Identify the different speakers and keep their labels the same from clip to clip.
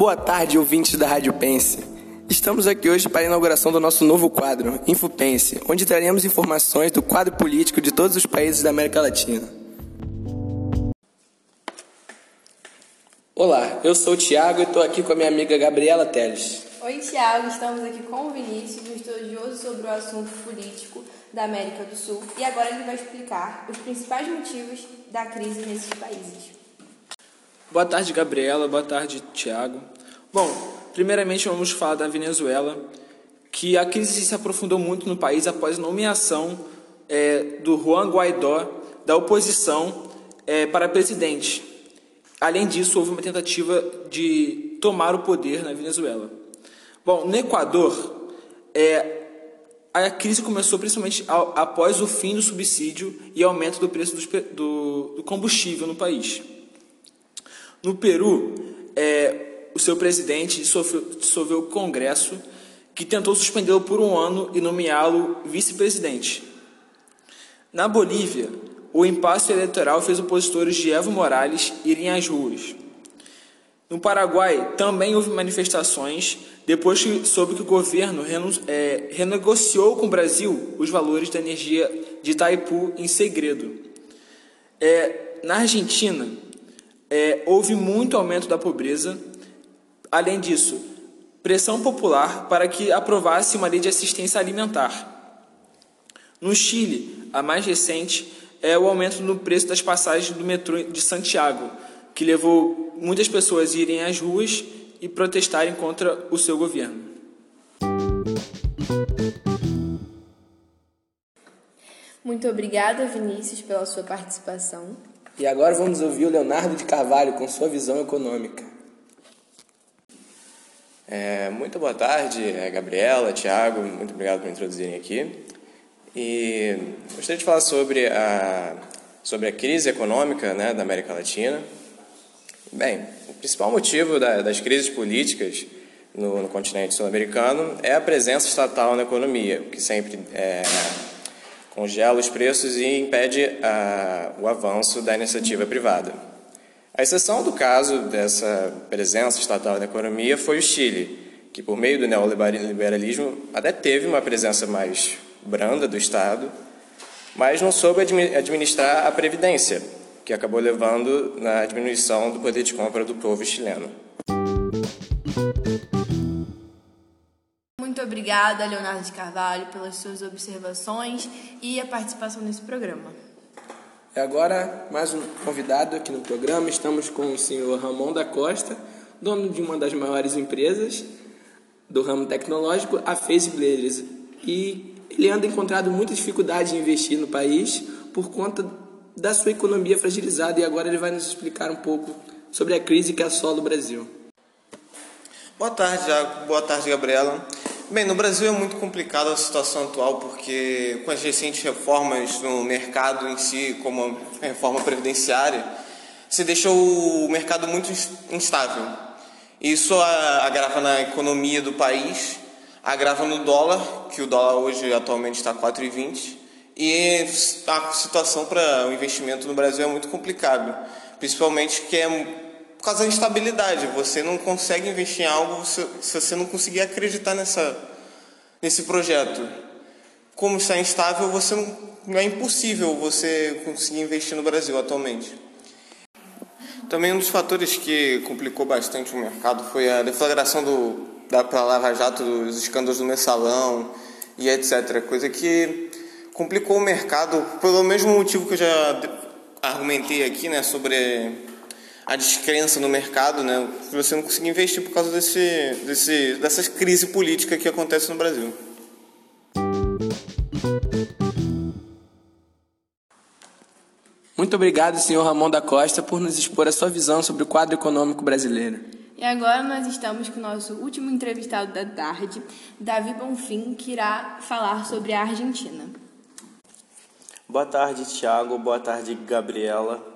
Speaker 1: Boa tarde, ouvintes da Rádio Pense. Estamos aqui hoje para a inauguração do nosso novo quadro, InfoPense, onde traremos informações do quadro político de todos os países da América Latina. Olá, eu sou o Thiago e estou aqui com a minha amiga Gabriela Teles.
Speaker 2: Oi, Thiago, estamos aqui com o Vinícius, um estudioso sobre o assunto político da América do Sul, e agora ele vai explicar os principais motivos da crise nesses países.
Speaker 3: Boa tarde, Gabriela. Boa tarde, Tiago. Bom, primeiramente vamos falar da Venezuela, que a crise se aprofundou muito no país após a nomeação é, do Juan Guaidó da oposição é, para presidente. Além disso, houve uma tentativa de tomar o poder na Venezuela. Bom, no Equador, é, a crise começou principalmente ao, após o fim do subsídio e aumento do preço do, do combustível no país. No Peru, é, o seu presidente dissolveu o Congresso, que tentou suspendê-lo por um ano e nomeá-lo vice-presidente. Na Bolívia, o impasse eleitoral fez opositores de Evo Morales irem às ruas. No Paraguai, também houve manifestações depois que soube que o governo é, renegociou com o Brasil os valores da energia de Itaipu em segredo. É, na Argentina, é, houve muito aumento da pobreza. Além disso, pressão popular para que aprovasse uma lei de assistência alimentar. No Chile, a mais recente é o aumento no preço das passagens do metrô de Santiago, que levou muitas pessoas a irem às ruas e protestarem contra o seu governo.
Speaker 2: Muito obrigada, Vinícius, pela sua participação.
Speaker 1: E agora vamos ouvir o Leonardo de Carvalho com sua visão econômica.
Speaker 4: É, muito boa tarde, é, Gabriela, Tiago, muito obrigado por introduzirem aqui. E gostaria de falar sobre a, sobre a crise econômica né, da América Latina. Bem, o principal motivo da, das crises políticas no, no continente sul-americano é a presença estatal na economia, que sempre é, congela os preços e impede a, o avanço da iniciativa privada. A exceção do caso dessa presença estatal na economia foi o Chile, que por meio do neoliberalismo até teve uma presença mais branda do Estado, mas não soube administrar a previdência, que acabou levando na diminuição do poder de compra do povo chileno.
Speaker 2: Muito obrigada, Leonardo de Carvalho, pelas suas observações e a participação nesse programa.
Speaker 1: E agora, mais um convidado aqui no programa. Estamos com o senhor Ramon da Costa, dono de uma das maiores empresas do ramo tecnológico, a Face Blades. E ele anda encontrando muita dificuldade em investir no país por conta da sua economia fragilizada e agora ele vai nos explicar um pouco sobre a crise que assola o Brasil.
Speaker 5: Boa tarde, Jaco. Boa tarde, Gabriela. Bem, no Brasil é muito complicada a situação atual porque com as recentes reformas no mercado em si, como a reforma previdenciária, se deixou o mercado muito instável. Isso agrava na economia do país, agrava no dólar, que o dólar hoje atualmente está 4,20, e a situação para o investimento no Brasil é muito complicada, principalmente que é por causa da instabilidade. Você não consegue investir em algo se, você não conseguir acreditar nessa, nesse projeto. Como está instável, você não, é impossível você conseguir investir no Brasil atualmente. Também um dos fatores que complicou bastante o mercado foi a deflagração do, da Lava Jato dos escândalos do mensalão e etc. Coisa que complicou o mercado pelo mesmo motivo que eu já argumentei aqui, né, sobre a descrença no mercado, né? Você não conseguir investir por causa desse, desse, dessa crise política que acontece no Brasil.
Speaker 1: Muito obrigado, senhor Ramon da Costa, por nos expor a sua visão sobre o quadro econômico brasileiro.
Speaker 2: E agora nós estamos com o nosso último entrevistado da tarde, Davi Bonfim, que irá falar sobre a Argentina.
Speaker 6: Boa tarde, Tiago. Boa tarde, Gabriela.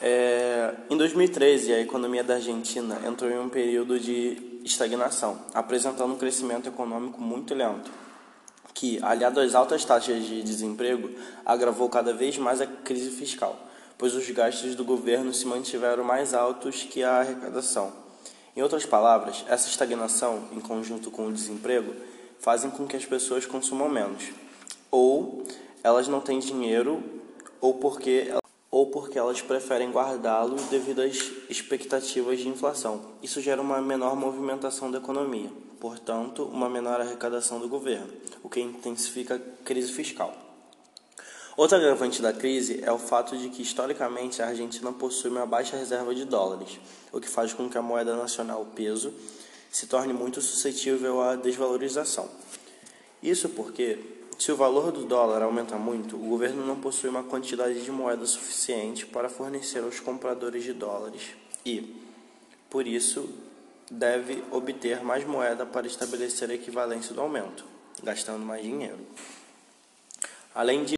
Speaker 6: É, em 2013, a economia da Argentina entrou em um período de estagnação, apresentando um crescimento econômico muito lento, que, aliado às altas taxas de desemprego, agravou cada vez mais a crise fiscal, pois os gastos do governo se mantiveram mais altos que a arrecadação. Em outras palavras, essa estagnação, em conjunto com o desemprego, fazem com que as pessoas consumam menos, ou elas não têm dinheiro, ou porque, ou porque elas preferem guardá-lo devido às expectativas de inflação. Isso gera uma menor movimentação da economia, portanto, uma menor arrecadação do governo, o que intensifica a crise fiscal. Outra agravante da crise é o fato de que, historicamente, a Argentina possui uma baixa reserva de dólares, o que faz com que a moeda nacional, peso, se torne muito suscetível à desvalorização. Isso porque, se o valor do dólar aumenta muito, o governo não possui uma quantidade de moeda suficiente para fornecer aos compradores de dólares e, por isso, deve obter mais moeda para estabelecer a equivalência do aumento, gastando mais dinheiro. Além de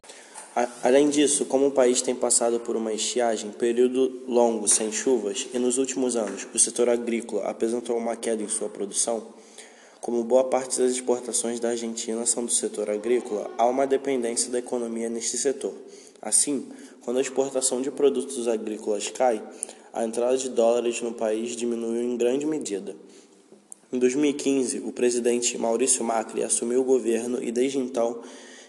Speaker 6: Além disso, como o país tem passado por uma estiagem, período longo sem chuvas, e nos últimos anos o setor agrícola apresentou uma queda em sua produção, como boa parte das exportações da Argentina são do setor agrícola, há uma dependência da economia neste setor. Assim, quando a exportação de produtos agrícolas cai, a entrada de dólares no país diminuiu em grande medida. Em 2015, o presidente Maurício Macri assumiu o governo e desde então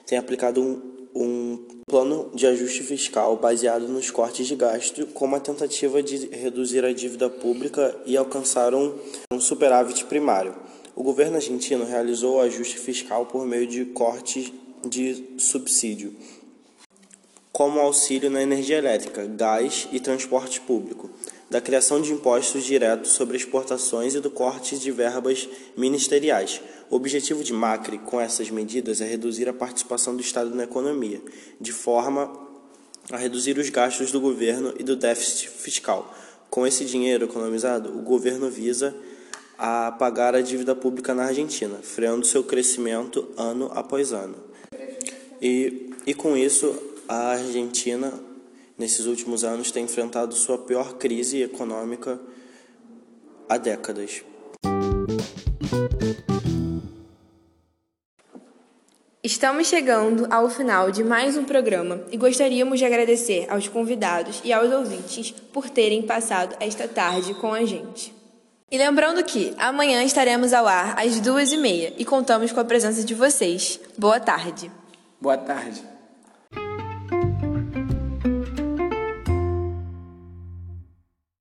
Speaker 6: tem aplicado um um plano de ajuste fiscal baseado nos cortes de gasto, com uma tentativa de reduzir a dívida pública e alcançar um, um superávit primário. O governo argentino realizou o ajuste fiscal por meio de cortes de subsídio, como auxílio na energia elétrica, gás e transporte público da criação de impostos diretos sobre exportações e do corte de verbas ministeriais. O objetivo de Macri com essas medidas é reduzir a participação do Estado na economia, de forma a reduzir os gastos do governo e do déficit fiscal. Com esse dinheiro economizado, o governo visa a pagar a dívida pública na Argentina, freando seu crescimento ano após ano. E, e com isso, a Argentina nesses últimos anos, tem enfrentado sua pior crise econômica há décadas.
Speaker 2: Estamos chegando ao final de mais um programa e gostaríamos de agradecer aos convidados e aos ouvintes por terem passado esta tarde com a gente. E lembrando que amanhã estaremos ao ar às duas e meia e contamos com a presença de vocês. Boa tarde.
Speaker 1: Boa tarde.